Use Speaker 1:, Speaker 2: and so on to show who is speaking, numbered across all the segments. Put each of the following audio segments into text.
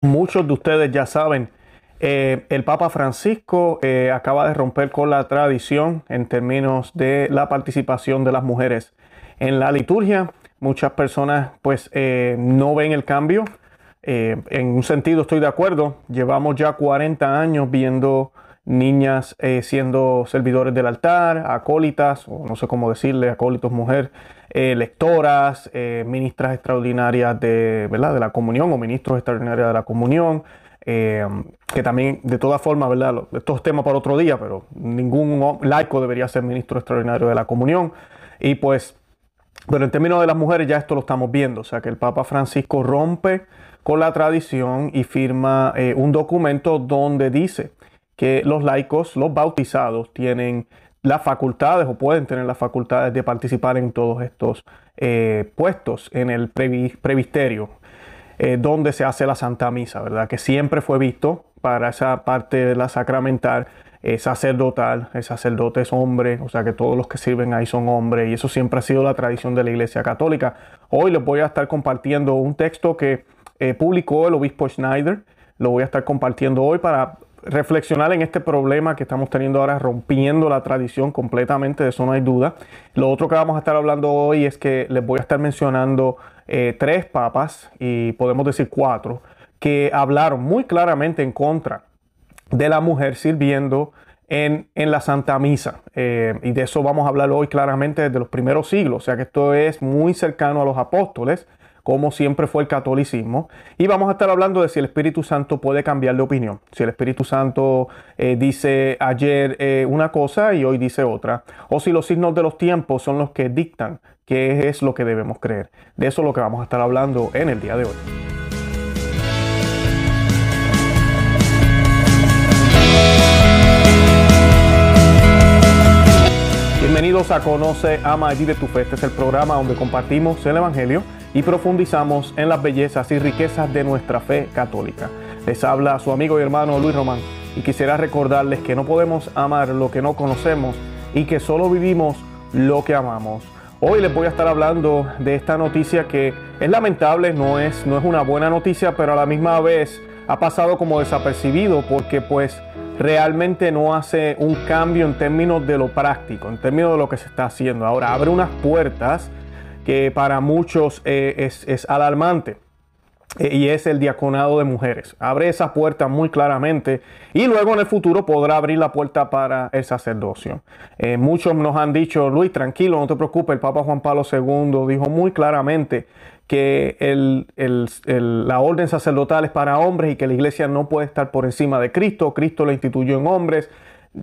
Speaker 1: Muchos de ustedes ya saben, eh, el Papa Francisco eh, acaba de romper con la tradición en términos de la participación de las mujeres en la liturgia. Muchas personas pues eh, no ven el cambio. en un sentido estoy de acuerdo. Llevamos ya 40 años viendo niñas siendo servidores del altar, acólitas, o no sé cómo decirle, acólitos mujer, lectoras, ministras extraordinarias de, ¿verdad? de la comunión o ministros extraordinarios de la comunión. Eh, que también, de todas formas, ¿verdad? Estos temas para otro día, pero ningún laico debería ser ministro extraordinario de la comunión. Y pues, pero en términos de las mujeres ya esto lo estamos viendo, o sea que el Papa Francisco rompe con la tradición y firma eh, un documento donde dice que los laicos, los bautizados, tienen las facultades o pueden tener las facultades de participar en todos estos eh, puestos en el previsterio, eh, donde se hace la Santa Misa, ¿verdad? Que siempre fue visto para esa parte de la sacramental, eh, sacerdotal, el sacerdote es hombre, o sea que todos los que sirven ahí son hombres, y eso siempre ha sido la tradición de la Iglesia Católica. Hoy les voy a estar compartiendo un texto que eh, publicó el obispo Schneider, lo voy a estar compartiendo hoy para reflexionar en este problema que estamos teniendo ahora, rompiendo la tradición completamente, de eso no hay duda. Lo otro que vamos a estar hablando hoy es que les voy a estar mencionando eh, tres papas, y podemos decir cuatro, que hablaron muy claramente en contra de la mujer sirviendo en, la Santa Misa. Eh, y de eso vamos a hablar hoy claramente desde los primeros siglos, o sea que esto es muy cercano a los apóstoles como siempre fue el catolicismo. Y vamos a estar hablando de si el Espíritu Santo puede cambiar de opinión. Si el Espíritu Santo eh, dice ayer una cosa y hoy dice otra. O si los signos de los tiempos son los que dictan qué es lo que debemos creer. De eso es lo que vamos a estar hablando en el día de hoy. Bienvenidos a Conoce, Ama y Vive tu Fe. Este es el programa donde compartimos el Evangelio y profundizamos en las bellezas y riquezas de nuestra fe católica. Les habla su amigo y hermano Luis Román y quisiera recordarles que no podemos amar lo que no conocemos y que solo vivimos lo que amamos. Hoy les voy a estar hablando de esta noticia que es lamentable, no es, no es una buena noticia, pero a la misma vez ha pasado como desapercibido porque pues realmente no hace un cambio en términos de lo práctico, en términos de lo que se está haciendo. Ahora abre unas puertas que para muchos eh, es, alarmante. Eh, y es el diaconado de mujeres. Abre esa puerta muy claramente y luego en el futuro podrá abrir la puerta para el sacerdocio. Eh, muchos nos han dicho, Luis, tranquilo, no te preocupes, el Papa Juan Pablo II dijo muy claramente que la orden sacerdotal es para hombres y que la iglesia no puede estar por encima de Cristo. Cristo lo instituyó en hombres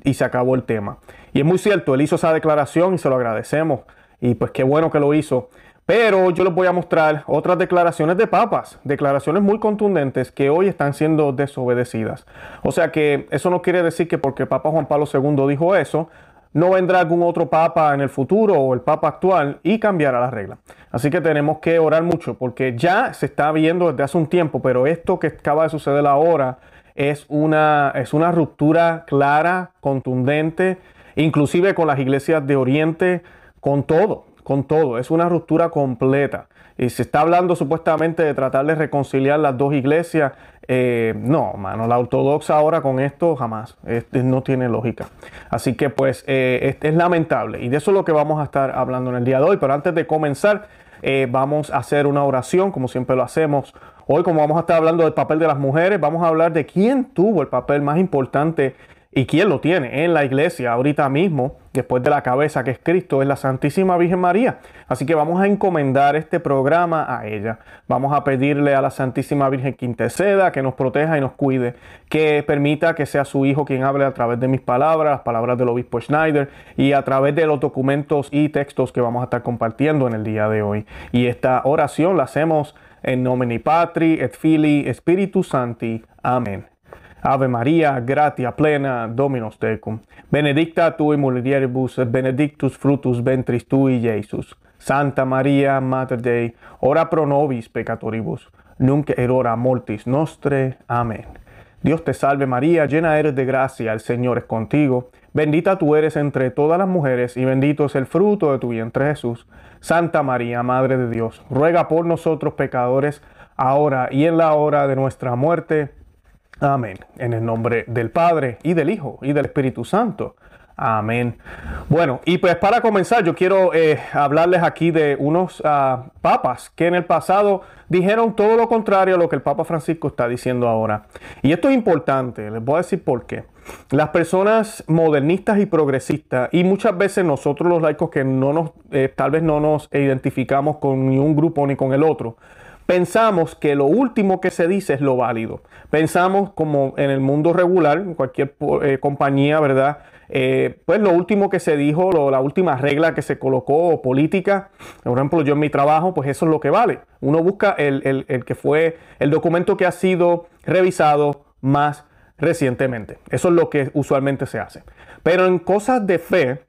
Speaker 1: y se acabó el tema. Y es muy cierto, él hizo esa declaración y se lo agradecemos. Y pues qué bueno que lo hizo. Pero yo les voy a mostrar otras declaraciones de papas, declaraciones muy contundentes que hoy están siendo desobedecidas. O sea que eso no quiere decir que porque Papa Juan Pablo II dijo eso, no vendrá algún otro papa en el futuro o el papa actual y cambiará la regla. Así que tenemos que orar mucho porque ya se está viendo desde hace un tiempo, pero esto que acaba de suceder ahora es una, es una ruptura clara, contundente, inclusive con las iglesias de Oriente, con todo con todo. Es una ruptura completa. Y se está hablando supuestamente de tratar de reconciliar las dos iglesias. Eh, no, mano, la ortodoxa ahora con esto jamás. no tiene lógica. Así que pues eh, es, lamentable. Y de eso es lo que vamos a estar hablando en el día de hoy. Pero antes de comenzar, eh, vamos a hacer una oración, como siempre lo hacemos. Hoy, como vamos a estar hablando del papel de las mujeres, vamos a hablar de quién tuvo el papel más importante ¿Y quién lo tiene? En la iglesia, ahorita mismo, después de la cabeza que es Cristo, es la Santísima Virgen María. Así que vamos a encomendar este programa a ella. Vamos a pedirle a la Santísima Virgen que interceda, que nos proteja y nos cuide, que permita que sea su Hijo quien hable a través de mis palabras, las palabras del obispo Schneider y a través de los documentos y textos que vamos a estar compartiendo en el día de hoy. Y esta oración la hacemos en nomine Patri et Filii Spiritus Santi. Amén. Ave Maria, gratia plena, Dominus tecum. Benedicta tui mulieribus, benedictus fructus ventris tui, Iesus. Santa Maria, Mater Dei, ora pro nobis peccatoribus, nunc erora mortis nostre. Amén. Dios te salve María, llena eres de gracia, el Señor es contigo. Bendita tú eres entre todas las mujeres y bendito es el fruto de tu vientre Jesús. Santa María, Madre de Dios, ruega por nosotros pecadores, ahora y en la hora de nuestra muerte. Amén. En el nombre del Padre y del Hijo y del Espíritu Santo. Amén. Bueno, y pues para comenzar, yo quiero eh, hablarles aquí de unos ah, papas que en el pasado dijeron todo lo contrario a lo que el Papa Francisco está diciendo ahora. Y esto es importante, les voy a decir por qué. Las personas modernistas y progresistas, y muchas veces nosotros los laicos que no nos, eh, tal vez no nos identificamos con ni un grupo ni con el otro, pensamos que lo último que se dice es lo válido. Pensamos como en el mundo regular, en cualquier eh, compañía, ¿verdad? Eh, pues lo último que se dijo, la última regla que se colocó política, por ejemplo yo en mi trabajo, pues eso es lo que vale. Uno busca el, que fue el documento que ha sido revisado más recientemente. Eso es lo que usualmente se hace. Pero en cosas de fe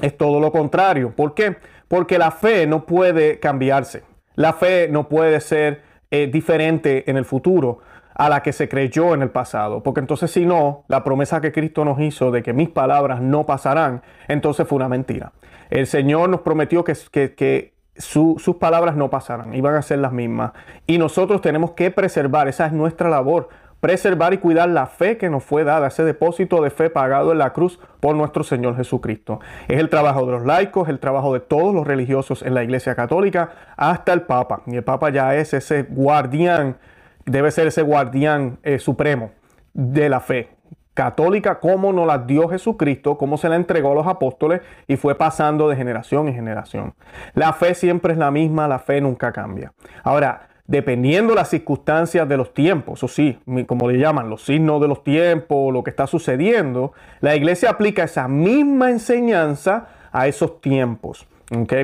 Speaker 1: es todo lo contrario. ¿Por qué? Porque la fe no puede cambiarse. La fe no puede ser eh, diferente en el futuro a la que se creyó en el pasado. Porque entonces si no, la promesa que Cristo nos hizo de que mis palabras no pasarán, entonces fue una mentira. El Señor nos prometió que, que, sus palabras no pasarán, iban a ser las mismas. Y nosotros tenemos que preservar, esa es nuestra labor, preservar y cuidar la fe que nos fue dada, ese depósito de fe pagado en la cruz por nuestro Señor Jesucristo. Es el trabajo de los laicos, el trabajo de todos los religiosos en la Iglesia Católica, hasta el Papa. Y el Papa ya es ese guardián debe ser ese guardián eh, supremo de la fe católica, como nos la dio Jesucristo, como se la entregó a los apóstoles y fue pasando de generación en generación. La fe siempre es la misma, la fe nunca cambia. Ahora, dependiendo las circunstancias de los tiempos, o sí, como le llaman, los signos de los tiempos, lo que está sucediendo, la iglesia aplica esa misma enseñanza a esos tiempos.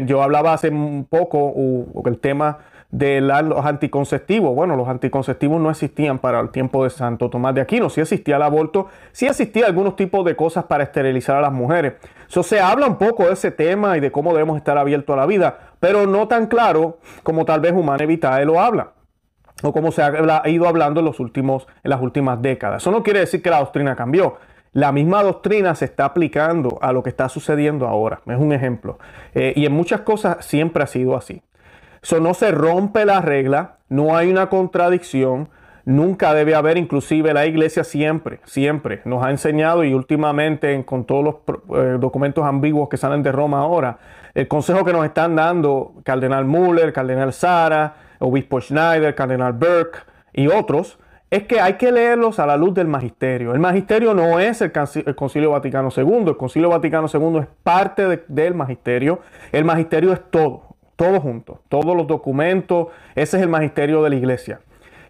Speaker 1: Yo hablaba hace un poco el tema de los anticonceptivos. Bueno, los anticonceptivos no existían para el tiempo de Santo Tomás de Aquino. Sí existía el aborto, sí existía algunos tipos de cosas para esterilizar a las mujeres. Eso se habla un poco de ese tema y de cómo debemos estar abiertos a la vida, pero no tan claro como tal vez Humana Vitae lo habla o como se ha ido hablando en las últimas décadas. Eso no quiere decir que la doctrina cambió. La misma doctrina se está aplicando a lo que está sucediendo ahora. Es un ejemplo. Eh, y en muchas cosas siempre ha sido así. Eso no se rompe la regla, no hay una contradicción, nunca debe haber, inclusive la iglesia siempre, siempre nos ha enseñado y últimamente con todos los eh, documentos ambiguos que salen de Roma ahora, el consejo que nos están dando Cardenal Müller, Cardenal Sara, Obispo Schneider, Cardenal Burke y otros, es que hay que leerlos a la luz del magisterio. El magisterio no es el, Concilio Vaticano II, el Concilio Vaticano II es parte del magisterio, el magisterio es todo todo junto, todos los documentos, ese es el magisterio de la iglesia.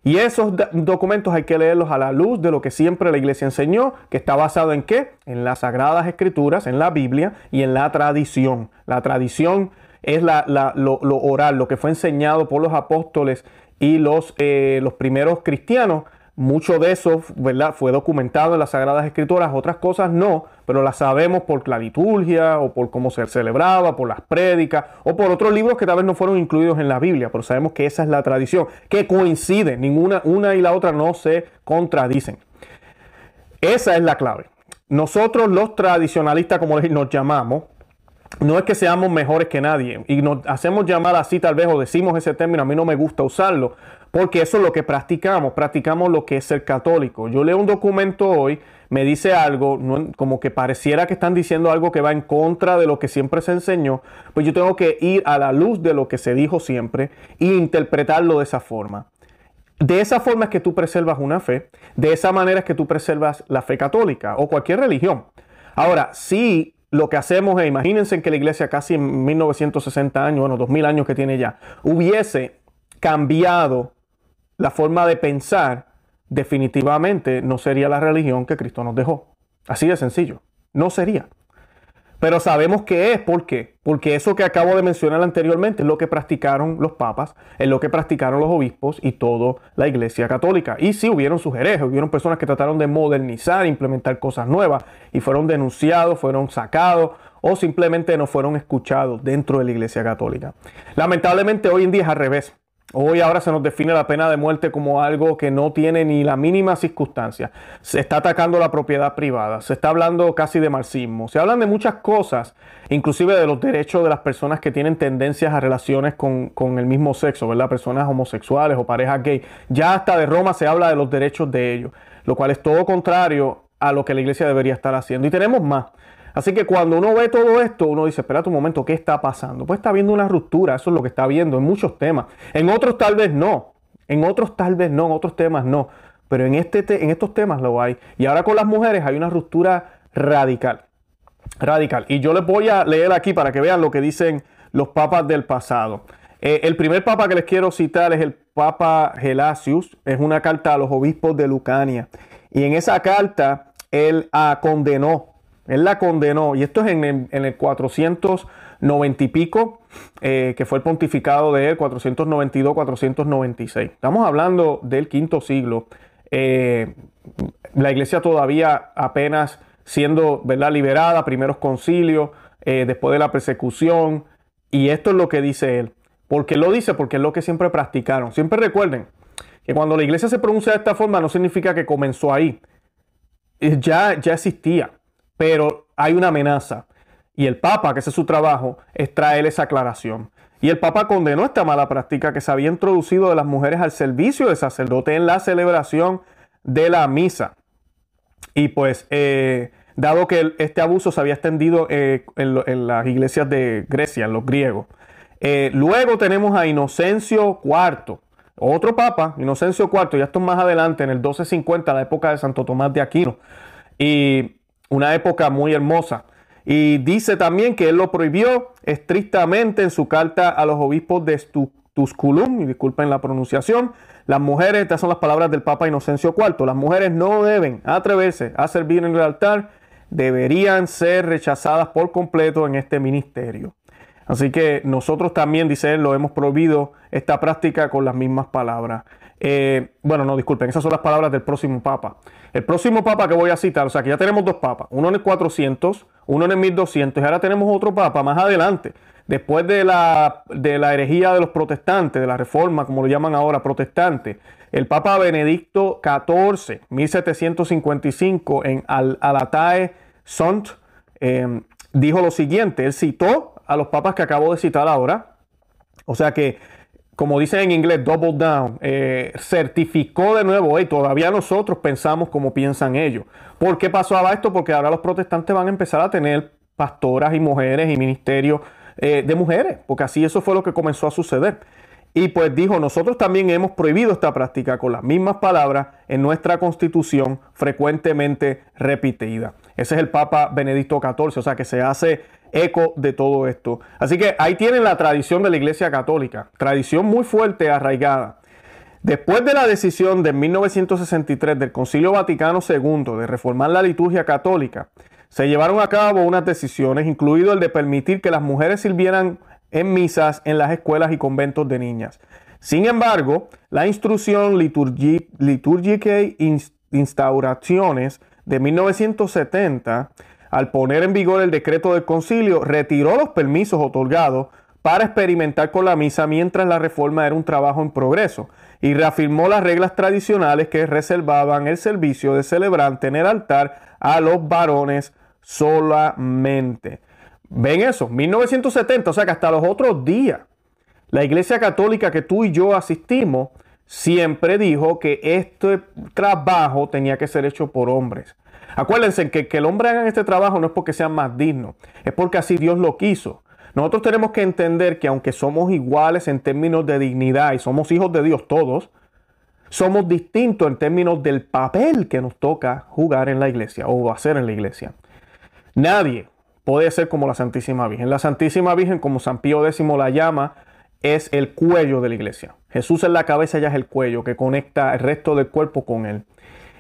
Speaker 1: Y esos documentos hay que leerlos a la luz de lo que siempre la iglesia enseñó, que está basado en qué? En las sagradas escrituras, en la Biblia y en la tradición. La tradición es lo, oral, lo que fue enseñado por los apóstoles y los, eh, los primeros cristianos mucho de eso ¿verdad? fue documentado en las Sagradas Escrituras, otras cosas no, pero las sabemos por la liturgia o por cómo se celebraba, por las prédicas o por otros libros que tal vez no fueron incluidos en la Biblia, pero sabemos que esa es la tradición, que coincide, ninguna, una y la otra no se contradicen. Esa es la clave. Nosotros los tradicionalistas, como nos llamamos, no es que seamos mejores que nadie y nos hacemos llamar así tal vez o decimos ese término, a mí no me gusta usarlo, porque eso es lo que practicamos, practicamos lo que es ser católico. Yo leo un documento hoy, me dice algo, como que pareciera que están diciendo algo que va en contra de lo que siempre se enseñó, pues yo tengo que ir a la luz de lo que se dijo siempre e interpretarlo de esa forma. De esa forma es que tú preservas una fe, de esa manera es que tú preservas la fe católica o cualquier religión. Ahora, si lo que hacemos es, imagínense que la iglesia casi en 1960 años, bueno, 2000 años que tiene ya, hubiese cambiado la forma de pensar, definitivamente no sería la religión que Cristo nos dejó. Así de sencillo. No sería. Pero sabemos que es, ¿por qué? Porque eso que acabo de mencionar anteriormente es lo que practicaron los papas, es lo que practicaron los obispos y toda la iglesia católica. Y sí hubieron sus herejes, hubieron personas que trataron de modernizar, implementar cosas nuevas y fueron denunciados, fueron sacados o simplemente no fueron escuchados dentro de la iglesia católica. Lamentablemente hoy en día es al revés. Hoy ahora se nos define la pena de muerte como algo que no tiene ni la mínima circunstancia. Se está atacando la propiedad privada, se está hablando casi de marxismo, se hablan de muchas cosas, inclusive de los derechos de las personas que tienen tendencias a relaciones con, con el mismo sexo, ¿verdad? Personas homosexuales o parejas gay. Ya hasta de Roma se habla de los derechos de ellos, lo cual es todo contrario a lo que la iglesia debería estar haciendo. Y tenemos más. Así que cuando uno ve todo esto, uno dice, espera un momento, ¿qué está pasando? Pues está habiendo una ruptura, eso es lo que está viendo en muchos temas. En otros tal vez no, en otros tal vez no, en otros temas no, pero en, este en estos temas lo hay. Y ahora con las mujeres hay una ruptura radical, radical. Y yo les voy a leer aquí para que vean lo que dicen los papas del pasado. Eh, el primer papa que les quiero citar es el Papa Gelasius, es una carta a los obispos de Lucania. Y en esa carta él ah, condenó él la condenó, y esto es en el, en el 490 y pico, eh, que fue el pontificado de él, 492-496. Estamos hablando del quinto siglo. Eh, la iglesia todavía apenas siendo ¿verdad? liberada, primeros concilios, eh, después de la persecución. Y esto es lo que dice él. ¿Por qué lo dice? Porque es lo que siempre practicaron. Siempre recuerden que cuando la iglesia se pronuncia de esta forma no significa que comenzó ahí. Ya, ya existía pero hay una amenaza. Y el Papa, que ese es su trabajo, es traer esa aclaración. Y el Papa condenó esta mala práctica que se había introducido de las mujeres al servicio del sacerdote en la celebración de la misa. Y pues, eh, dado que este abuso se había extendido eh, en, las iglesias de Grecia, en los griegos. Eh, luego tenemos a Inocencio IV, otro papa, Inocencio IV, ya esto más adelante, en el 1250, la época de Santo Tomás de Aquino. Y una época muy hermosa. Y dice también que él lo prohibió estrictamente en su carta a los obispos de Tusculum, y disculpen la pronunciación, las mujeres, estas son las palabras del Papa Inocencio IV, las mujeres no deben atreverse a servir en el altar, deberían ser rechazadas por completo en este ministerio. Así que nosotros también, dice él, lo hemos prohibido esta práctica con las mismas palabras. Eh, bueno, no, disculpen, esas son las palabras del próximo Papa. El próximo Papa que voy a citar, o sea que ya tenemos dos Papas, uno en el 400, uno en el 1200, y ahora tenemos otro Papa más adelante, después de la, de la herejía de los protestantes, de la reforma, como lo llaman ahora, protestante. El Papa Benedicto XIV, 1755, en Al Alatae Sont, eh, dijo lo siguiente, él citó a los papas que acabo de citar ahora, o sea que como dicen en inglés, double down, eh, certificó de nuevo, y todavía nosotros pensamos como piensan ellos. ¿Por qué pasaba esto? Porque ahora los protestantes van a empezar a tener pastoras y mujeres y ministerios eh, de mujeres, porque así eso fue lo que comenzó a suceder. Y pues dijo, nosotros también hemos prohibido esta práctica con las mismas palabras en nuestra constitución frecuentemente repetida. Ese es el Papa Benedicto XIV, o sea que se hace eco de todo esto. Así que ahí tienen la tradición de la Iglesia Católica, tradición muy fuerte, arraigada. Después de la decisión de 1963 del Concilio Vaticano II de reformar la liturgia católica, se llevaron a cabo unas decisiones, incluido el de permitir que las mujeres sirvieran en misas en las escuelas y conventos de niñas. Sin embargo, la instrucción Liturgicae Instauraciones de 1970 al poner en vigor el decreto del concilio, retiró los permisos otorgados para experimentar con la misa mientras la reforma era un trabajo en progreso y reafirmó las reglas tradicionales que reservaban el servicio de celebrante en el altar a los varones solamente. ¿Ven eso? 1970, o sea que hasta los otros días, la Iglesia Católica que tú y yo asistimos siempre dijo que este trabajo tenía que ser hecho por hombres. Acuérdense que, que el hombre haga este trabajo no es porque sea más digno, es porque así Dios lo quiso. Nosotros tenemos que entender que aunque somos iguales en términos de dignidad y somos hijos de Dios todos, somos distintos en términos del papel que nos toca jugar en la iglesia o hacer en la iglesia. Nadie puede ser como la Santísima Virgen. La Santísima Virgen, como San Pío X la llama, es el cuello de la iglesia. Jesús en la cabeza, ella es el cuello que conecta el resto del cuerpo con él.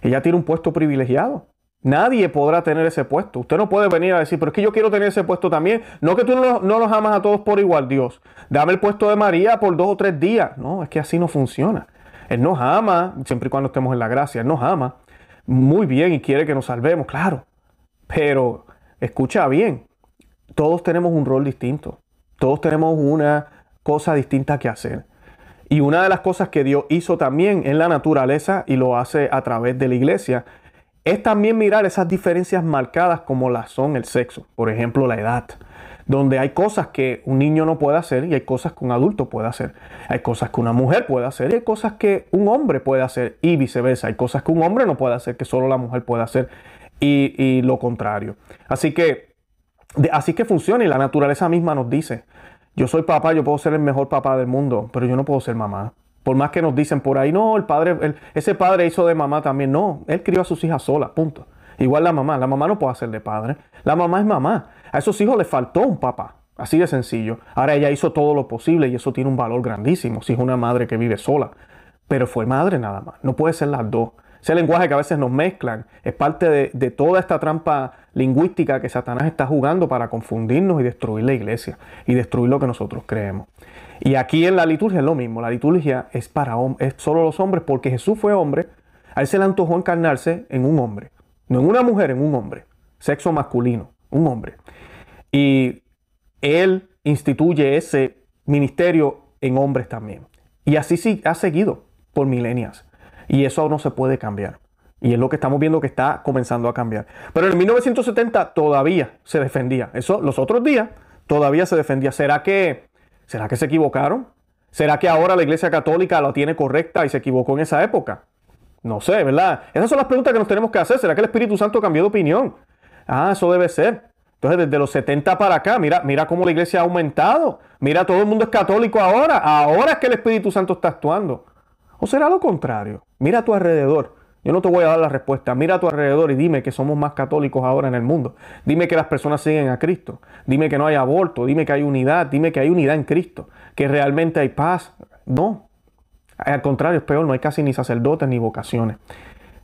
Speaker 1: Ella tiene un puesto privilegiado. Nadie podrá tener ese puesto. Usted no puede venir a decir, pero es que yo quiero tener ese puesto también. No que tú no, los amas a todos por igual, Dios. Dame el puesto de María por dos o tres días. No, es que así no funciona. Él nos ama, siempre y cuando estemos en la gracia, Él nos ama muy bien y quiere que nos salvemos, claro. Pero escucha bien, todos tenemos un rol distinto. Todos tenemos una cosa distinta que hacer. Y una de las cosas que Dios hizo también en la naturaleza y lo hace a través de la iglesia es también mirar esas diferencias marcadas como las son el sexo, por ejemplo la edad, donde hay cosas que un niño no puede hacer y hay cosas que un adulto puede hacer, hay cosas que una mujer puede hacer y hay cosas que un hombre puede hacer y viceversa, hay cosas que un hombre no puede hacer que solo la mujer puede hacer y, y lo contrario. Así que así que funciona y la naturaleza misma nos dice, yo soy papá, yo puedo ser el mejor papá del mundo, pero yo no puedo ser mamá. Por más que nos dicen por ahí, no, el padre, ese padre hizo de mamá también. No, él crió a sus hijas solas, punto. Igual la mamá, la mamá no puede hacer de padre. La mamá es mamá. A esos hijos les faltó un papá. Así de sencillo. Ahora ella hizo todo lo posible y eso tiene un valor grandísimo si es una madre que vive sola. Pero fue madre nada más. No puede ser las dos. Ese lenguaje que a veces nos mezclan es parte de, toda esta trampa lingüística que Satanás está jugando para confundirnos y destruir la iglesia y destruir lo que nosotros creemos. Y aquí en la liturgia es lo mismo. La liturgia es para es solo los hombres porque Jesús fue hombre. A él se le antojó encarnarse en un hombre. No en una mujer, en un hombre. Sexo masculino, un hombre. Y él instituye ese ministerio en hombres también. Y así sí ha seguido por milenias. Y eso no se puede cambiar. Y es lo que estamos viendo que está comenzando a cambiar. Pero en 1970 todavía se defendía. Eso los otros días todavía se defendía. ¿Será que, será que se equivocaron? ¿Será que ahora la Iglesia Católica lo tiene correcta y se equivocó en esa época? No sé, ¿verdad? Esas son las preguntas que nos tenemos que hacer. ¿Será que el Espíritu Santo cambió de opinión? Ah, eso debe ser. Entonces, desde los 70 para acá, mira, mira cómo la iglesia ha aumentado. Mira, todo el mundo es católico ahora. Ahora es que el Espíritu Santo está actuando. ¿O será lo contrario? Mira a tu alrededor. Yo no te voy a dar la respuesta. Mira a tu alrededor y dime que somos más católicos ahora en el mundo. Dime que las personas siguen a Cristo. Dime que no hay aborto. Dime que hay unidad. Dime que hay unidad en Cristo. Que realmente hay paz. No. Al contrario, es peor. No hay casi ni sacerdotes ni vocaciones.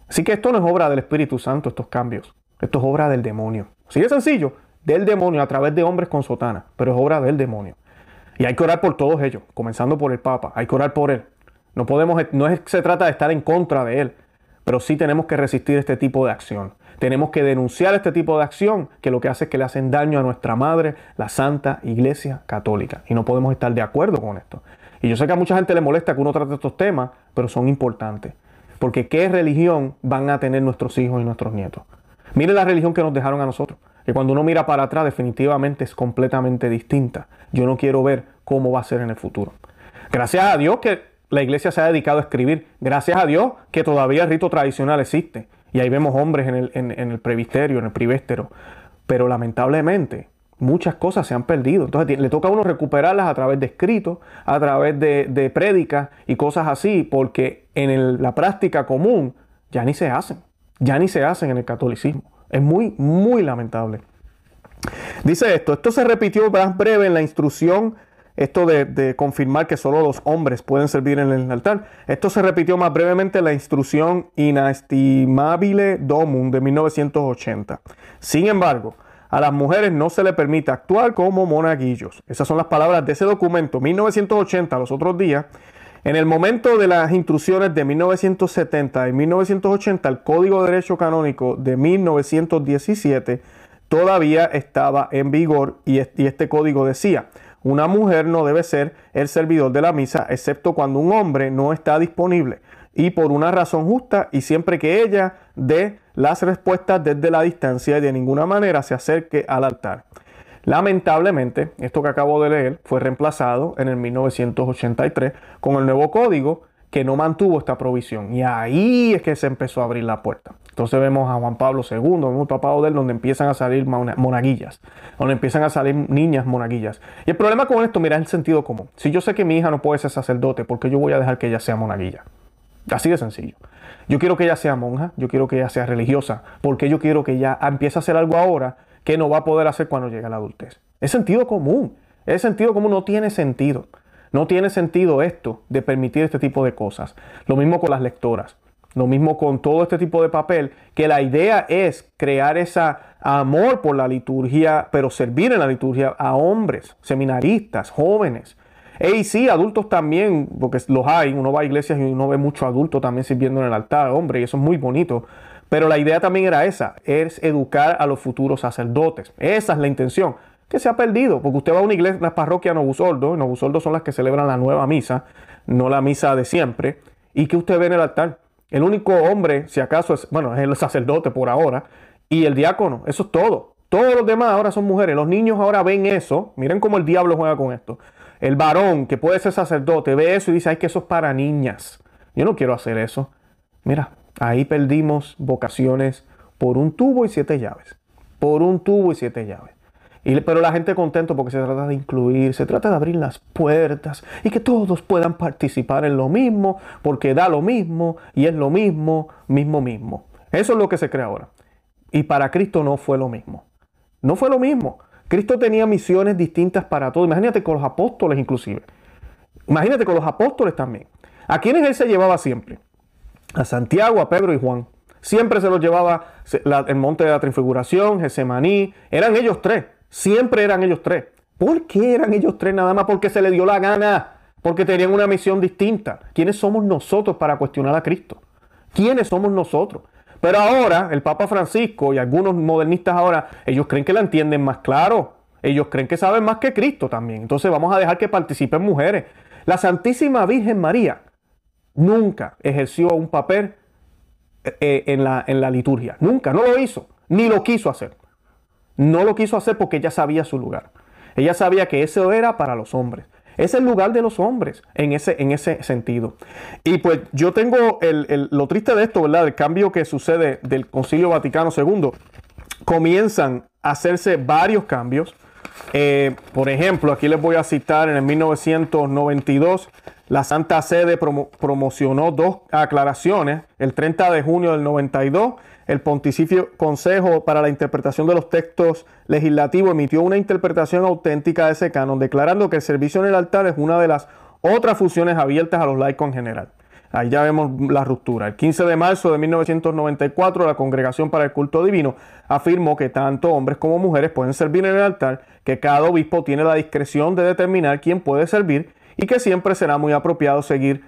Speaker 1: Así que esto no es obra del Espíritu Santo, estos cambios. Esto es obra del demonio. Así de sencillo. Del demonio a través de hombres con sotana. Pero es obra del demonio. Y hay que orar por todos ellos. Comenzando por el Papa. Hay que orar por él. No podemos, no es, se trata de estar en contra de él, pero sí tenemos que resistir este tipo de acción. Tenemos que denunciar este tipo de acción que lo que hace es que le hacen daño a nuestra madre, la Santa Iglesia Católica. Y no podemos estar de acuerdo con esto. Y yo sé que a mucha gente le molesta que uno trate estos temas, pero son importantes. Porque ¿qué religión van a tener nuestros hijos y nuestros nietos? Mire la religión que nos dejaron a nosotros. Que cuando uno mira para atrás definitivamente es completamente distinta. Yo no quiero ver cómo va a ser en el futuro. Gracias a Dios que la iglesia se ha dedicado a escribir. Gracias a Dios que todavía el rito tradicional existe. Y ahí vemos hombres en el, en, el previsterio, en el privestero. Pero lamentablemente muchas cosas se han perdido. Entonces le toca a uno recuperarlas a través de escritos, a través de, de prédicas y cosas así, porque en la práctica común ya ni se hacen. Ya ni se hacen en el catolicismo. Es muy, muy lamentable. Dice esto, esto se repitió más breve en la instrucción esto de, confirmar que solo los hombres pueden servir en el altar. Esto se repitió más brevemente en la instrucción Inestimabile Domum de 1980. Sin embargo, a las mujeres no se les permite actuar como monaguillos. Esas son las palabras de ese documento, 1980, los otros días. En el momento de las instrucciones de 1970 y 1980, el Código de Derecho Canónico de 1917 todavía estaba en vigor y este código decía, una mujer no debe ser el servidor de la misa, excepto cuando un hombre no está disponible y por una razón justa y siempre que ella dé las respuestas desde la distancia y de ninguna manera se acerque al altar. Lamentablemente, esto que acabo de leer fue reemplazado en el 1983 con el nuevo código que no mantuvo esta provisión. Y ahí es que se empezó a abrir la puerta. Entonces vemos a Juan Pablo II, vemos el papado de él, donde empiezan a salir monaguillas, donde empiezan a salir niñas monaguillas. Y el problema con esto, mira, es el sentido común. Si yo sé que mi hija no puede ser sacerdote, ¿por qué yo voy a dejar que ella sea monaguilla? Así de sencillo. Yo quiero que ella sea monja, yo quiero que ella sea religiosa, porque yo quiero que ella empiece a hacer algo ahora que no va a poder hacer cuando llegue a la adultez. Es sentido común. Ese sentido común no tiene sentido. No tiene sentido esto de permitir este tipo de cosas. Lo mismo con las lectoras. Lo mismo con todo este tipo de papel, que la idea es crear ese amor por la liturgia, pero servir en la liturgia a hombres, seminaristas, jóvenes. Y sí, adultos también, porque los hay, uno va a iglesias y uno ve muchos adultos también sirviendo en el altar, hombre, y eso es muy bonito. Pero la idea también era esa, es educar a los futuros sacerdotes. Esa es la intención que se ha perdido, porque usted va a una iglesia, una parroquia Novusoldo, Novusoldo son las que celebran la nueva misa, no la misa de siempre. ¿Y que usted ve en el altar? El único hombre, si acaso, es, bueno, es el sacerdote por ahora, y el diácono, eso es todo. Todos los demás ahora son mujeres. Los niños ahora ven eso. Miren cómo el diablo juega con esto. El varón que puede ser sacerdote ve eso y dice, ay, que eso es para niñas. Yo no quiero hacer eso. Mira, ahí perdimos vocaciones por un tubo y siete llaves. Por un tubo y siete llaves. Pero la gente contento porque se trata de incluir, se trata de abrir las puertas y que todos puedan participar en lo mismo, porque da lo mismo y es lo mismo, mismo, mismo. Eso es lo que se cree ahora. Y para Cristo no fue lo mismo. No fue lo mismo. Cristo tenía misiones distintas para todos. Imagínate con los apóstoles inclusive. Imagínate con los apóstoles también. ¿A quiénes él se llevaba siempre? A Santiago, a Pedro y Juan. Siempre se los llevaba el monte de la transfiguración, Gesemaní. Eran ellos tres. Siempre eran ellos tres. ¿Por qué eran ellos tres nada más? Porque se le dio la gana. Porque tenían una misión distinta. ¿Quiénes somos nosotros para cuestionar a Cristo? ¿Quiénes somos nosotros? Pero ahora el Papa Francisco y algunos modernistas ahora, ellos creen que la entienden más claro. Ellos creen que saben más que Cristo también. Entonces vamos a dejar que participen mujeres. La Santísima Virgen María nunca ejerció un papel eh, en, la, en la liturgia. Nunca, no lo hizo, ni lo quiso hacer. No lo quiso hacer porque ella sabía su lugar. Ella sabía que eso era para los hombres. Es el lugar de los hombres en ese, en ese sentido. Y pues yo tengo lo triste de esto, ¿verdad? El cambio que sucede del Concilio Vaticano II. Comienzan a hacerse varios cambios. Eh, por ejemplo, aquí les voy a citar en el 1992, la Santa Sede promocionó dos aclaraciones. El 30 de junio del 92 el Pontificio Consejo para la Interpretación de los Textos Legislativos emitió una interpretación auténtica de ese canon, declarando que el servicio en el altar es una de las otras funciones abiertas a los laicos en general. Ahí ya vemos la ruptura. El 15 de marzo de 1994, la Congregación para el Culto Divino afirmó que tanto hombres como mujeres pueden servir en el altar, que cada obispo tiene la discreción de determinar quién puede servir y que siempre será muy apropiado seguir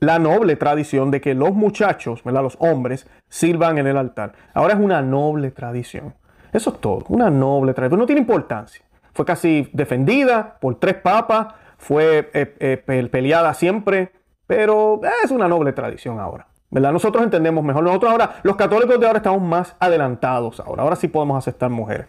Speaker 1: la noble tradición de que los muchachos, ¿verdad? los hombres, sirvan en el altar. Ahora es una noble tradición. Eso es todo, una noble tradición. No tiene importancia. Fue casi defendida por tres papas, fue eh, eh, peleada siempre, pero es una noble tradición ahora. ¿Verdad? Nosotros entendemos mejor. Nosotros ahora, los católicos de ahora estamos más adelantados ahora. Ahora sí podemos aceptar mujeres.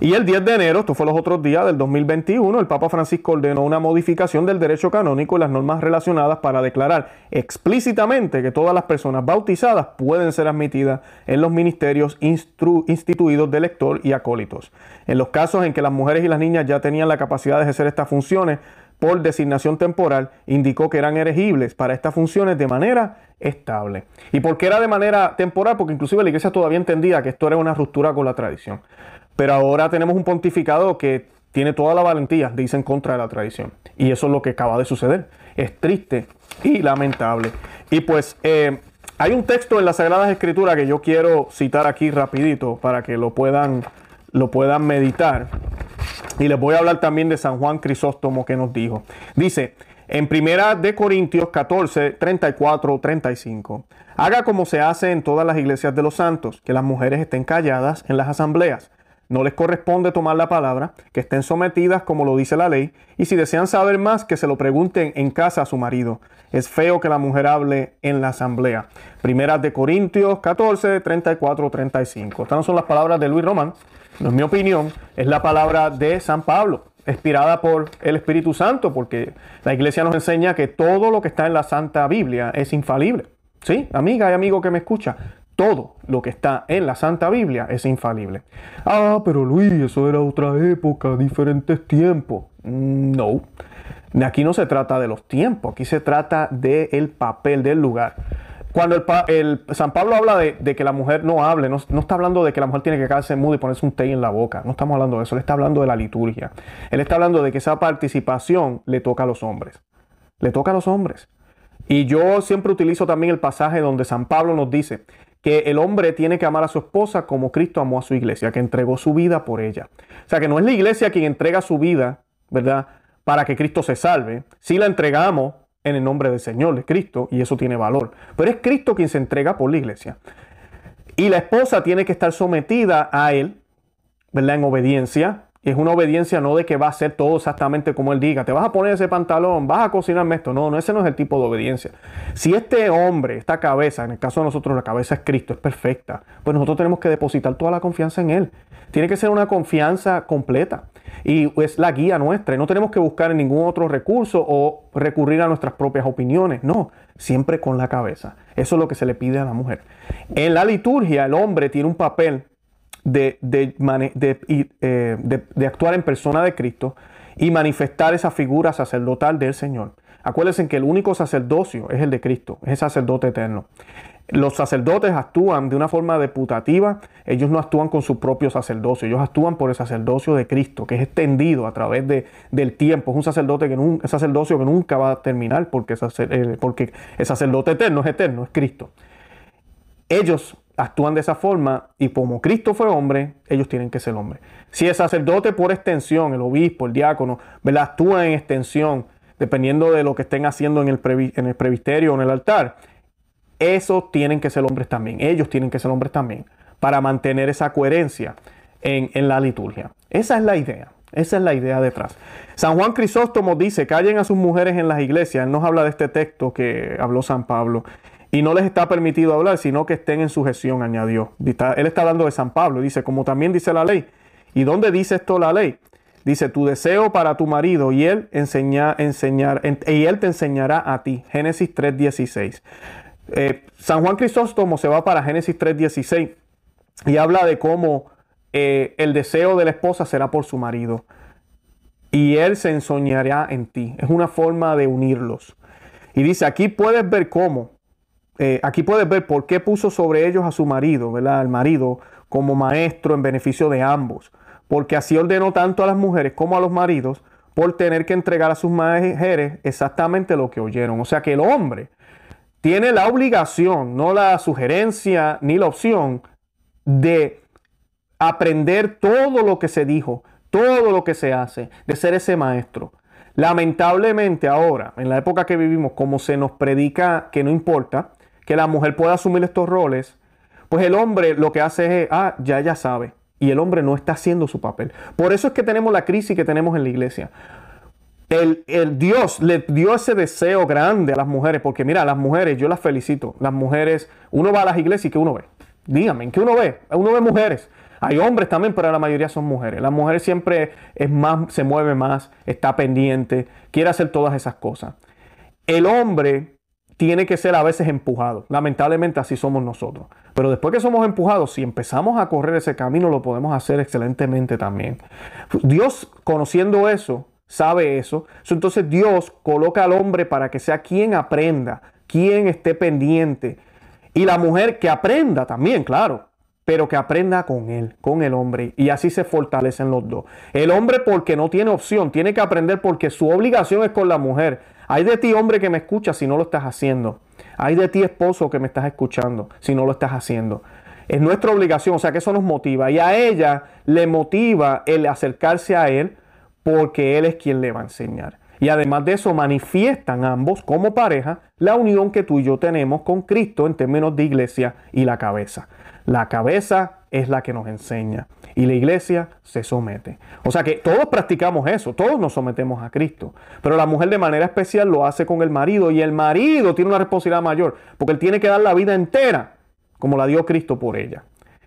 Speaker 1: Y el 10 de enero, esto fue los otros días del 2021, el Papa Francisco ordenó una modificación del derecho canónico y las normas relacionadas para declarar explícitamente que todas las personas bautizadas pueden ser admitidas en los ministerios instituidos de lector y acólitos. En los casos en que las mujeres y las niñas ya tenían la capacidad de ejercer estas funciones, por designación temporal, indicó que eran elegibles para estas funciones de manera estable. ¿Y por qué era de manera temporal? Porque inclusive la iglesia todavía entendía que esto era una ruptura con la tradición. Pero ahora tenemos un pontificado que tiene toda la valentía de irse en contra de la tradición. Y eso es lo que acaba de suceder. Es triste y lamentable. Y pues eh, hay un texto en las Sagradas Escrituras que yo quiero citar aquí rapidito para que lo puedan, lo puedan meditar. Y les voy a hablar también de San Juan Crisóstomo que nos dijo. Dice, en primera de Corintios 14, 34, 35. Haga como se hace en todas las iglesias de los santos, que las mujeres estén calladas en las asambleas. No les corresponde tomar la palabra, que estén sometidas como lo dice la ley, y si desean saber más, que se lo pregunten en casa a su marido. Es feo que la mujer hable en la asamblea. Primera de Corintios 14, 34, 35. Estas no son las palabras de Luis Román, no es mi opinión, es la palabra de San Pablo, inspirada por el Espíritu Santo, porque la iglesia nos enseña que todo lo que está en la Santa Biblia es infalible. Sí, amiga y amigo que me escucha, todo lo que está en la Santa Biblia es infalible. Ah, pero Luis, eso era otra época, diferentes tiempos. Mm, no, aquí no se trata de los tiempos, aquí se trata del papel, del lugar. Cuando el, San Pablo habla de, que la mujer no hable, no, está hablando de que la mujer tiene que quedarse muda y ponerse un té en la boca. No estamos hablando de eso. Él está hablando de la liturgia. Él está hablando de que esa participación le toca a los hombres. Le toca a los hombres. Y yo siempre utilizo también el pasaje donde San Pablo nos dice que el hombre tiene que amar a su esposa como Cristo amó a su iglesia, que entregó su vida por ella. O sea, que no es la iglesia quien entrega su vida, ¿verdad? Para que Cristo se salve. Si la entregamos, en el nombre del Señor, de Cristo, y eso tiene valor. Pero es Cristo quien se entrega por la iglesia. Y la esposa tiene que estar sometida a Él, ¿verdad? En obediencia, es una obediencia no de que va a hacer todo exactamente como él diga. Te vas a poner ese pantalón, vas a cocinarme esto. No, no, ese no es el tipo de obediencia. Si este hombre, esta cabeza, en el caso de nosotros la cabeza es Cristo, es perfecta, pues nosotros tenemos que depositar toda la confianza en él. Tiene que ser una confianza completa. Y es la guía nuestra. Y no tenemos que buscar en ningún otro recurso o recurrir a nuestras propias opiniones. No, siempre con la cabeza. Eso es lo que se le pide a la mujer. En la liturgia el hombre tiene un papel de, eh, de, de, actuar en persona de Cristo y manifestar esa figura sacerdotal del Señor. Acuérdense que el único sacerdocio es el de Cristo, es el sacerdote eterno. Los sacerdotes actúan de una forma deputativa, ellos no actúan con su propio sacerdocio, ellos actúan por el sacerdocio de Cristo, que es extendido a través de, del tiempo. Es un sacerdote que sacerdocio que nunca va a terminar porque, eh, porque el sacerdote eterno es eterno, es Cristo. Ellos actúan de esa forma y como Cristo fue hombre, ellos tienen que ser hombre. Si el sacerdote por extensión, el obispo, el diácono, ¿verdad? actúa en extensión, dependiendo de lo que estén haciendo en el, en el previsterio o en el altar, esos tienen que ser hombres también. Ellos tienen que ser hombres también para mantener esa coherencia en, en la liturgia. Esa es la idea. Esa es la idea detrás. San Juan Crisóstomo dice, callen a sus mujeres en las iglesias. Él nos habla de este texto que habló San Pablo y no les está permitido hablar, sino que estén en sujeción, añadió. Él está hablando de San Pablo, dice, como también dice la ley. ¿Y dónde dice esto la ley? Dice, tu deseo para tu marido y él, enseñar, y él te enseñará a ti. Génesis 3.16. Eh, San Juan Crisóstomo se va para Génesis 3.16 y habla de cómo eh, el deseo de la esposa será por su marido y él se ensoñará en ti. Es una forma de unirlos. Y dice, aquí puedes ver cómo eh, aquí puedes ver por qué puso sobre ellos a su marido, ¿verdad? Al marido como maestro en beneficio de ambos. Porque así ordenó tanto a las mujeres como a los maridos por tener que entregar a sus mujeres exactamente lo que oyeron. O sea que el hombre tiene la obligación, no la sugerencia ni la opción de aprender todo lo que se dijo, todo lo que se hace, de ser ese maestro. Lamentablemente ahora, en la época que vivimos, como se nos predica que no importa, que la mujer pueda asumir estos roles, pues el hombre lo que hace es, ah, ya ya sabe. Y el hombre no está haciendo su papel. Por eso es que tenemos la crisis que tenemos en la iglesia. El, el, Dios le dio ese deseo grande a las mujeres, porque mira, las mujeres, yo las felicito. Las mujeres, uno va a las iglesias y ¿qué uno ve? Dígame, ¿qué uno ve? Uno ve mujeres. Hay hombres también, pero la mayoría son mujeres. La mujer siempre es más, se mueve más, está pendiente, quiere hacer todas esas cosas. El hombre tiene que ser a veces empujado. Lamentablemente así somos nosotros. Pero después que somos empujados, si empezamos a correr ese camino, lo podemos hacer excelentemente también. Dios, conociendo eso, sabe eso. Entonces Dios coloca al hombre para que sea quien aprenda, quien esté pendiente. Y la mujer que aprenda también, claro pero que aprenda con él, con el hombre, y así se fortalecen los dos. El hombre porque no tiene opción, tiene que aprender porque su obligación es con la mujer. Hay de ti, hombre, que me escucha si no lo estás haciendo. Hay de ti, esposo, que me estás escuchando si no lo estás haciendo. Es nuestra obligación, o sea que eso nos motiva. Y a ella le motiva el acercarse a Él porque Él es quien le va a enseñar. Y además de eso, manifiestan ambos como pareja la unión que tú y yo tenemos con Cristo en términos de iglesia y la cabeza. La cabeza es la que nos enseña y la iglesia se somete. O sea que todos practicamos eso, todos nos sometemos a Cristo. Pero la mujer de manera especial lo hace con el marido y el marido tiene una responsabilidad mayor porque él tiene que dar la vida entera como la dio Cristo por ella.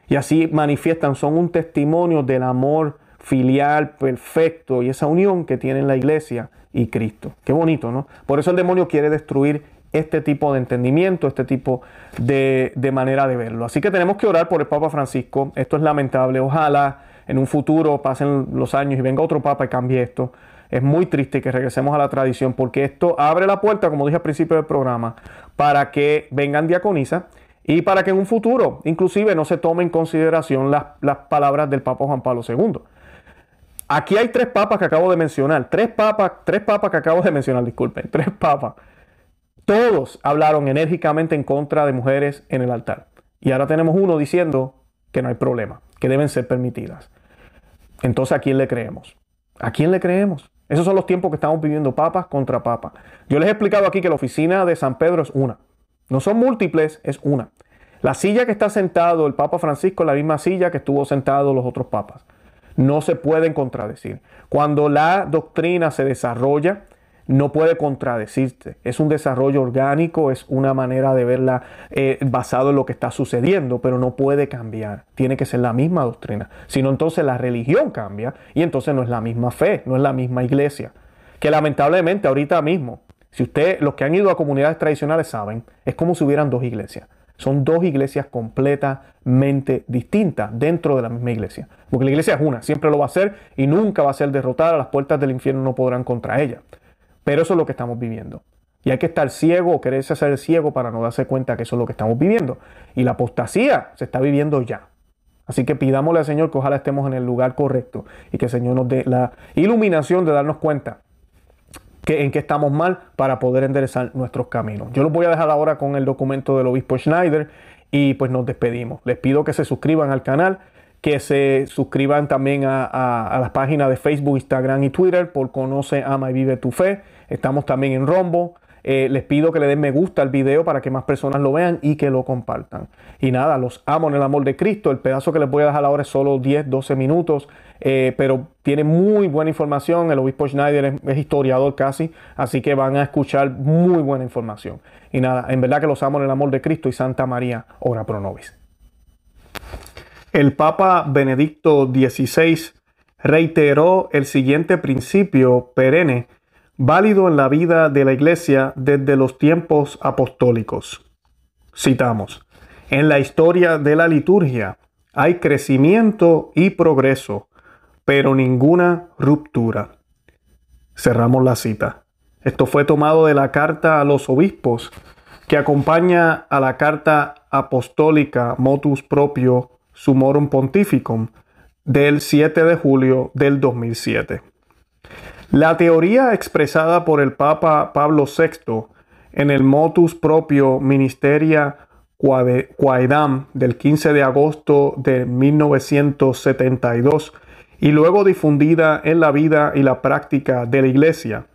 Speaker 1: Y así manifiestan, son un testimonio del amor filial perfecto y esa unión que tienen la iglesia y Cristo. Qué bonito, ¿no? Por eso el demonio quiere destruir este tipo de entendimiento, este tipo de, manera de verlo. Así que tenemos que orar por el Papa Francisco. Esto es lamentable. Ojalá en un futuro pasen los años y venga otro Papa y cambie esto. Es muy triste que regresemos a la tradición porque esto abre la puerta, como dije al principio del programa, para que vengan diaconisas y para que en un futuro inclusive no se tome en consideración las, las palabras del Papa Juan Pablo II. Aquí hay tres papas que acabo de mencionar, tres papas, tres papas que acabo de mencionar, disculpen, tres papas todos hablaron enérgicamente en contra de mujeres en el altar. Y ahora tenemos uno diciendo que no hay problema, que deben ser permitidas. Entonces, ¿a quién le creemos? ¿A quién le creemos? Esos son los tiempos que estamos viviendo papas contra papas. Yo les he explicado aquí que la oficina de San Pedro es una. No son múltiples, es una. La silla que está sentado el Papa Francisco es la misma silla que estuvo sentado los otros papas. no se pueden contradecir. Cuando la doctrina se desarrolla, no puede contradecirse. Es un desarrollo orgánico, es una manera de verla eh, basado en lo que está sucediendo, pero no puede cambiar. Tiene que ser la misma doctrina. Si no, entonces la religión cambia y entonces no es la misma fe, no es la misma iglesia. Que lamentablemente ahorita mismo, si usted, los que han ido a comunidades tradicionales saben, es como si hubieran dos iglesias. Son dos iglesias completamente distintas dentro de la misma iglesia. Porque la iglesia es una, siempre lo va a ser y nunca va a ser derrotada. Las puertas del infierno no podrán contra ella. Pero eso es lo que estamos viviendo. Y hay que estar ciego o quererse hacer ciego para no darse cuenta que eso es lo que estamos viviendo. Y la apostasía se está viviendo ya. Así que pidámosle al Señor que ojalá estemos en el lugar correcto y que el Señor nos dé la iluminación de darnos cuenta que, en qué estamos mal para poder enderezar nuestros caminos. Yo los voy a dejar ahora con el documento del obispo Schneider y pues nos despedimos. Les pido que se suscriban al canal que se suscriban también a, las páginas de Facebook, Instagram y Twitter por Conoce, Ama y Vive tu Fe. Estamos también en Rombo. Eh, les pido que le den me gusta al video para que más personas lo vean y que lo compartan. Y nada, los amo en el amor de Cristo. El pedazo que les voy a dejar ahora es solo 10, 12 minutos, eh, pero tiene muy buena información. El obispo Schneider es, historiador casi, así que van a escuchar muy buena información. Y nada, en verdad que los amo en el amor de Cristo y Santa María, ora pro nobis. El Papa Benedicto XVI reiteró el siguiente principio perenne válido en la vida de la Iglesia desde los tiempos apostólicos. Citamos, en la historia de la liturgia hay crecimiento y progreso, pero ninguna ruptura. Cerramos la cita. Esto fue tomado de la carta a los obispos que acompaña a la carta apostólica Motus Propio Sumorum Pontificum del 7 de julio del 2007. La teoría expresada por el Papa Pablo VI en el motus propio Ministeria Quaedam del 15 de agosto de 1972 y luego difundida en la vida y la práctica de la Iglesia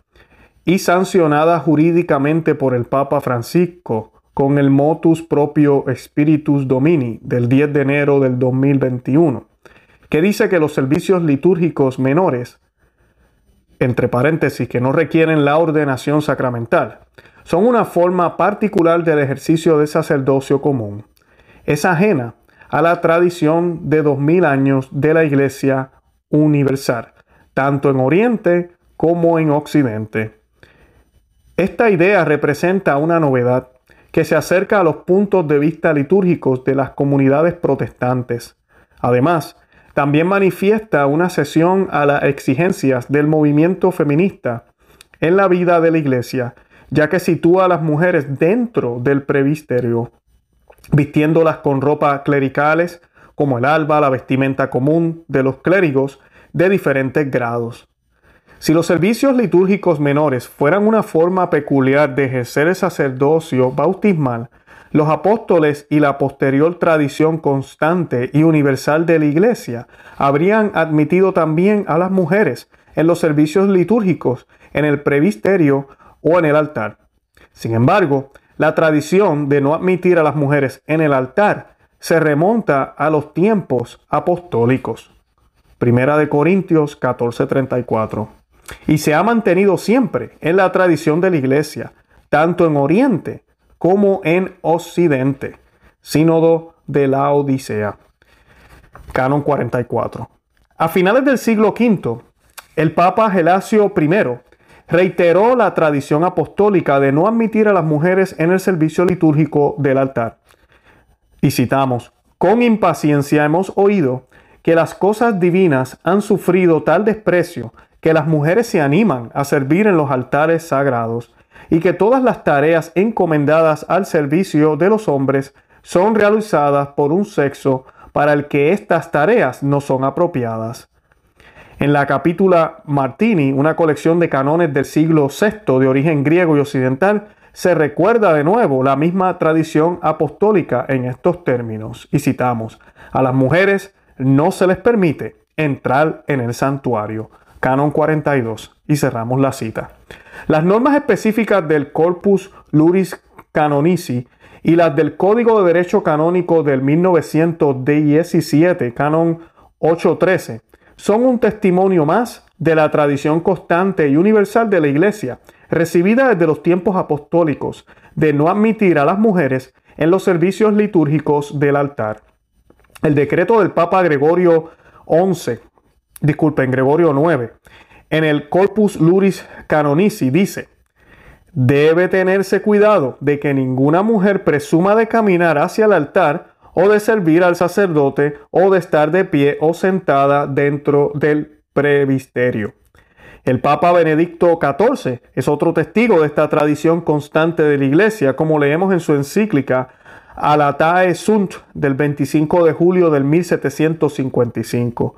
Speaker 1: y sancionada jurídicamente por el Papa Francisco con el motus propio Spiritus Domini del 10 de enero del 2021, que dice que los servicios litúrgicos menores entre paréntesis, que no requieren la ordenación sacramental, son una forma particular del ejercicio de sacerdocio común. Es ajena a la tradición de dos mil años de la Iglesia universal, tanto en Oriente como en Occidente. Esta idea representa una novedad que se acerca a los puntos de vista litúrgicos de las comunidades protestantes. Además, también manifiesta una cesión a las exigencias del movimiento feminista en la vida de la iglesia, ya que sitúa a las mujeres dentro del previsterio, vistiéndolas con ropa clericales, como el alba, la vestimenta común de los clérigos de diferentes grados. Si los servicios litúrgicos menores fueran una forma peculiar de ejercer el sacerdocio bautismal, los apóstoles y la posterior tradición constante y universal de la Iglesia habrían admitido también a las mujeres en los servicios litúrgicos, en el previsterio o en el altar. Sin embargo, la tradición de no admitir a las mujeres en el altar se remonta a los tiempos apostólicos. Primera de Corintios 14:34. Y se ha mantenido siempre en la tradición de la Iglesia, tanto en Oriente como en Occidente. Sínodo de la Odisea. Canon 44. A finales del siglo V, el Papa Gelasio I reiteró la tradición apostólica de no admitir a las mujeres en el servicio litúrgico del altar. Y citamos, con impaciencia hemos oído que las cosas divinas han sufrido tal desprecio que las mujeres se animan a servir en los altares sagrados y que todas las tareas encomendadas al servicio de los hombres son realizadas por un sexo para el que estas tareas no son apropiadas. En la capítula Martini, una colección de canones del siglo VI de origen griego y occidental, se recuerda de nuevo la misma tradición apostólica en estos términos. Y citamos, a las mujeres no se les permite entrar en el santuario. Canon 42. Y cerramos la cita. Las normas específicas del Corpus Luris Canonici y las del Código de Derecho Canónico del 1917, Canon 813, son un testimonio más de la tradición constante y universal de la Iglesia, recibida desde los tiempos apostólicos, de no admitir a las mujeres en los servicios litúrgicos del altar. El decreto del Papa Gregorio XI, disculpen, Gregorio IX, en el Corpus Luris Canonici dice, debe tenerse cuidado de que ninguna mujer presuma de caminar hacia el altar o de servir al sacerdote o de estar de pie o sentada dentro del previsterio. El Papa Benedicto XIV es otro testigo de esta tradición constante de la Iglesia, como leemos en su encíclica Alatae Sunt del 25 de julio del 1755.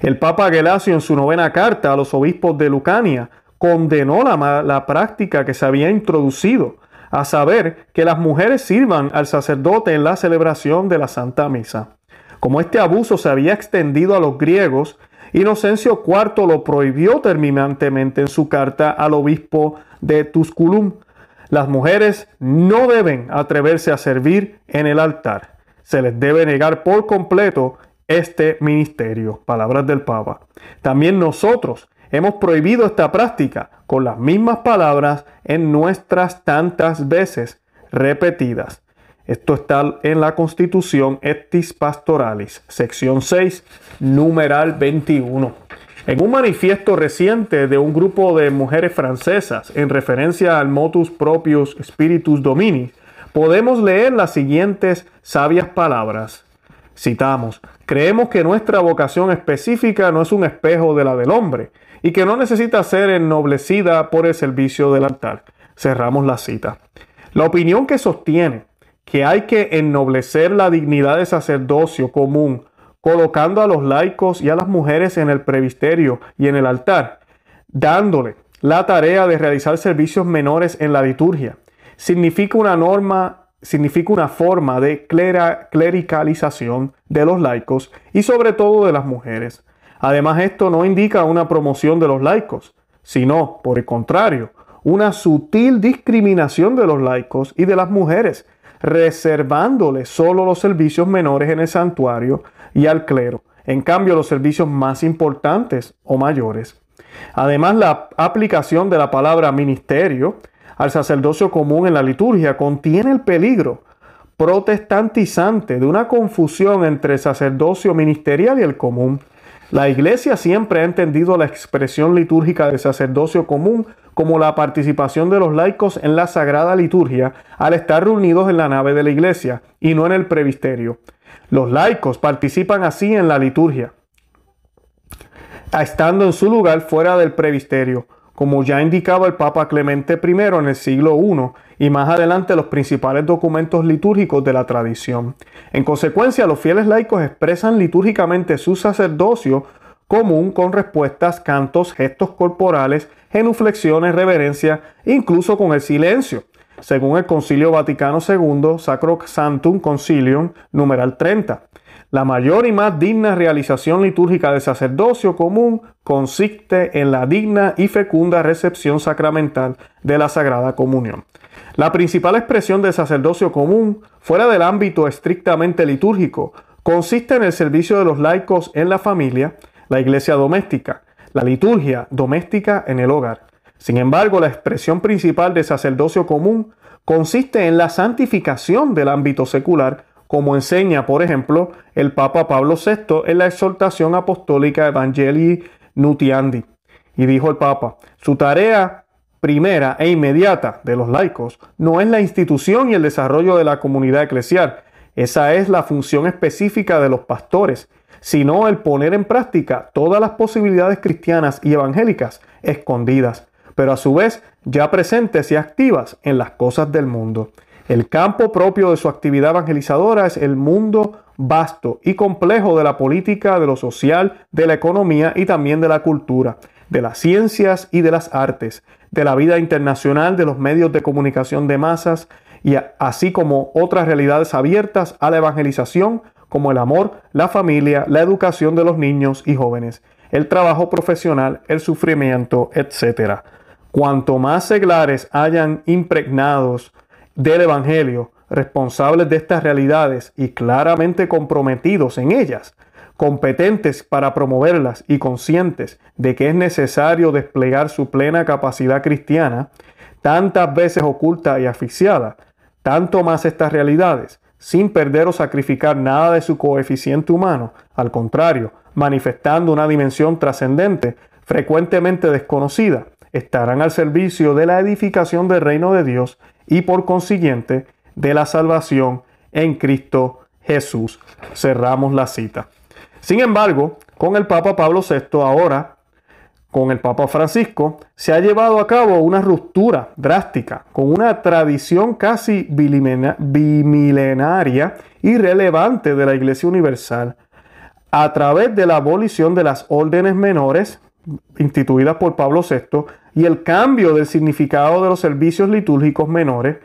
Speaker 1: El Papa Gelasio en su novena carta a los obispos de Lucania condenó la, la práctica que se había introducido, a saber que las mujeres sirvan al sacerdote en la celebración de la Santa Misa. Como este abuso se había extendido a los griegos, Inocencio IV lo prohibió terminantemente en su carta al obispo de Tusculum. Las mujeres no deben atreverse a servir en el altar. Se les debe negar por completo este ministerio. Palabras del Papa. También nosotros hemos prohibido esta práctica con las mismas palabras en nuestras tantas veces repetidas. Esto está en la Constitución Etis Pastoralis, sección 6, numeral 21. En un manifiesto reciente de un grupo de mujeres francesas en referencia al motus propius spiritus domini, podemos leer las siguientes sabias palabras. Citamos, creemos que nuestra vocación específica no es un espejo de la del hombre y que no necesita ser ennoblecida por el servicio del altar. Cerramos la cita. La opinión que sostiene que hay que ennoblecer la dignidad de sacerdocio común, colocando a los laicos y a las mujeres en el previsterio y en el altar, dándole la tarea de realizar servicios menores en la liturgia. Significa una norma significa una forma de clericalización de los laicos y sobre todo de las mujeres. Además, esto no indica una promoción de los laicos, sino, por el contrario, una sutil discriminación de los laicos y de las mujeres, reservándole solo los servicios menores en el santuario y al clero, en cambio los servicios más importantes o mayores. Además, la aplicación de la palabra ministerio al sacerdocio común en la liturgia contiene el peligro protestantizante de una confusión entre el sacerdocio ministerial y el común. La Iglesia siempre ha entendido la expresión litúrgica del sacerdocio común como la participación de los laicos en la sagrada liturgia al estar reunidos en la nave de la iglesia y no en el previsterio. Los laicos participan así en la liturgia, estando en su lugar fuera del previsterio, como ya indicaba el Papa Clemente I en el siglo I y más adelante los principales documentos litúrgicos de la tradición. En consecuencia, los fieles laicos expresan litúrgicamente su sacerdocio común con respuestas, cantos, gestos corporales, genuflexiones, reverencia, incluso con el silencio, según el Concilio Vaticano II, Sacro Sanctum Concilium, numeral 30. La mayor y más digna realización litúrgica del sacerdocio común consiste en la digna y fecunda recepción sacramental de la Sagrada Comunión. La principal expresión del sacerdocio común, fuera del ámbito estrictamente litúrgico, consiste en el servicio de los laicos en la familia, la iglesia doméstica, la liturgia doméstica en el hogar. Sin embargo, la expresión principal de sacerdocio común consiste en la santificación del ámbito secular, como enseña, por ejemplo, el Papa Pablo VI en la exhortación apostólica Evangelii Nutiandi. Y dijo el Papa, su tarea primera e inmediata de los laicos no es la institución y el desarrollo de la comunidad eclesial, esa es la función específica de los pastores sino el poner en práctica todas las posibilidades cristianas y evangélicas escondidas, pero a su vez ya presentes y activas en las cosas del mundo. El campo propio de su actividad evangelizadora es el mundo vasto y complejo de la política, de lo social, de la economía y también de la cultura, de las ciencias y de las artes, de la vida internacional, de los medios de comunicación de masas, y así como otras realidades abiertas a la evangelización como el amor, la familia, la educación de los niños y jóvenes, el trabajo profesional, el sufrimiento, etc. Cuanto más seglares hayan impregnados del Evangelio, responsables de estas realidades y claramente comprometidos en ellas, competentes para promoverlas y conscientes de que es necesario desplegar su plena capacidad cristiana, tantas veces oculta y asfixiada, tanto más estas realidades, sin perder o sacrificar nada de su coeficiente humano, al contrario, manifestando una dimensión trascendente, frecuentemente desconocida, estarán al servicio de la edificación del reino de Dios y por consiguiente de la salvación en Cristo Jesús. Cerramos la cita. Sin embargo, con el Papa Pablo VI ahora, con el Papa Francisco, se ha llevado a cabo una ruptura drástica con una tradición casi bimilenaria y relevante de la Iglesia Universal a través de la abolición de las órdenes menores instituidas por Pablo VI y el cambio del significado de los servicios litúrgicos menores,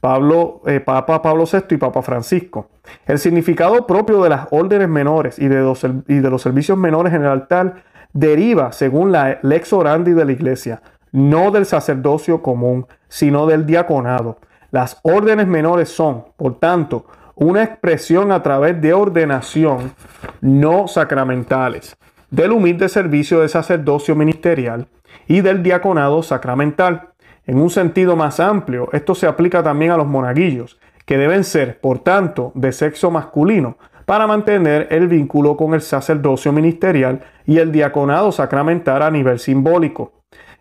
Speaker 1: Pablo, eh, Papa Pablo VI y Papa Francisco. El significado propio de las órdenes menores y de, los, y de los servicios menores en el altar deriva, según la lex orandi de la Iglesia, no del sacerdocio común, sino del diaconado. Las órdenes menores son, por tanto, una expresión a través de ordenación no sacramentales, del humilde servicio de sacerdocio ministerial y del diaconado sacramental. En un sentido más amplio, esto se aplica también a los monaguillos, que deben ser, por tanto, de sexo masculino, para mantener el vínculo con el sacerdocio ministerial y el diaconado sacramental a nivel simbólico.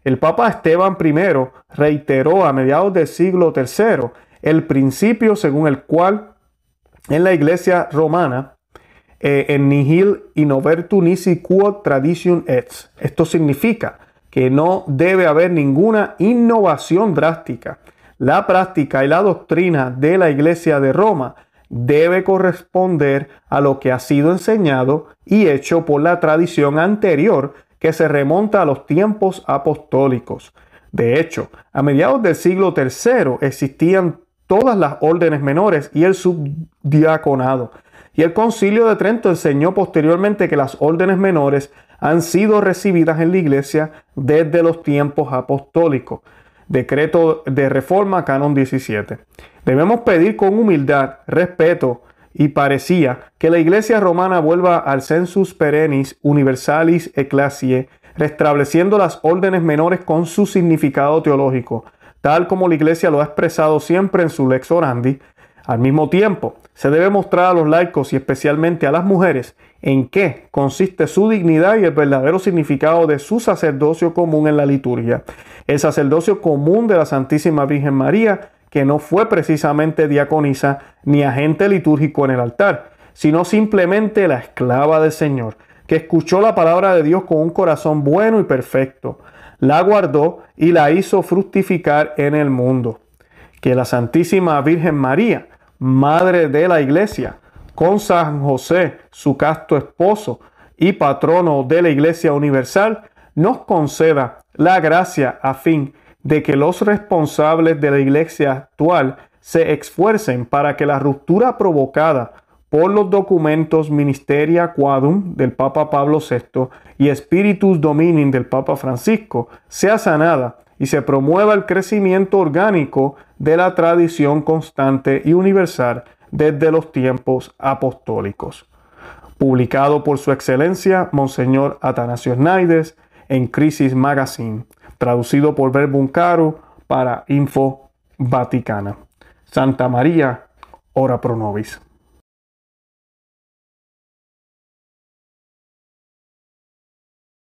Speaker 1: El Papa Esteban I reiteró a mediados del siglo III el principio según el cual en la iglesia romana eh, en nihil innovertu nisi quod tradition et. Esto significa que no debe haber ninguna innovación drástica. La práctica y la doctrina de la Iglesia de Roma debe corresponder a lo que ha sido enseñado y hecho por la tradición anterior que se remonta a los tiempos apostólicos. De hecho, a mediados del siglo III existían todas las órdenes menores y el subdiaconado. Y el concilio de Trento enseñó posteriormente que las órdenes menores han sido recibidas en la iglesia desde los tiempos apostólicos. Decreto de reforma, canon 17. Debemos pedir con humildad, respeto y parecía que la iglesia romana vuelva al sensus perennis universalis ecclesiae, restableciendo las órdenes menores con su significado teológico, tal como la iglesia lo ha expresado siempre en su lex orandi. Al mismo tiempo, se debe mostrar a los laicos y especialmente a las mujeres en qué consiste su dignidad y el verdadero significado de su sacerdocio común en la liturgia. El sacerdocio común de la Santísima Virgen María, que no fue precisamente diaconisa ni agente litúrgico en el altar, sino simplemente la esclava del Señor, que escuchó la palabra de Dios con un corazón bueno y perfecto, la guardó y la hizo fructificar en el mundo. Que la Santísima Virgen María, Madre de la Iglesia, con San José, su casto esposo y patrono de la Iglesia Universal, nos conceda la gracia a fin de que los responsables de la Iglesia actual se esfuercen para que la ruptura provocada por los documentos Ministeria Quadum del Papa Pablo VI y Spiritus Domini del Papa Francisco sea sanada y se promueva el crecimiento orgánico de la tradición constante y universal desde los tiempos apostólicos. Publicado por Su Excelencia Monseñor Atanasio Naides en Crisis Magazine, traducido por Verbum Caro para Info Vaticana. Santa María, ora pro nobis.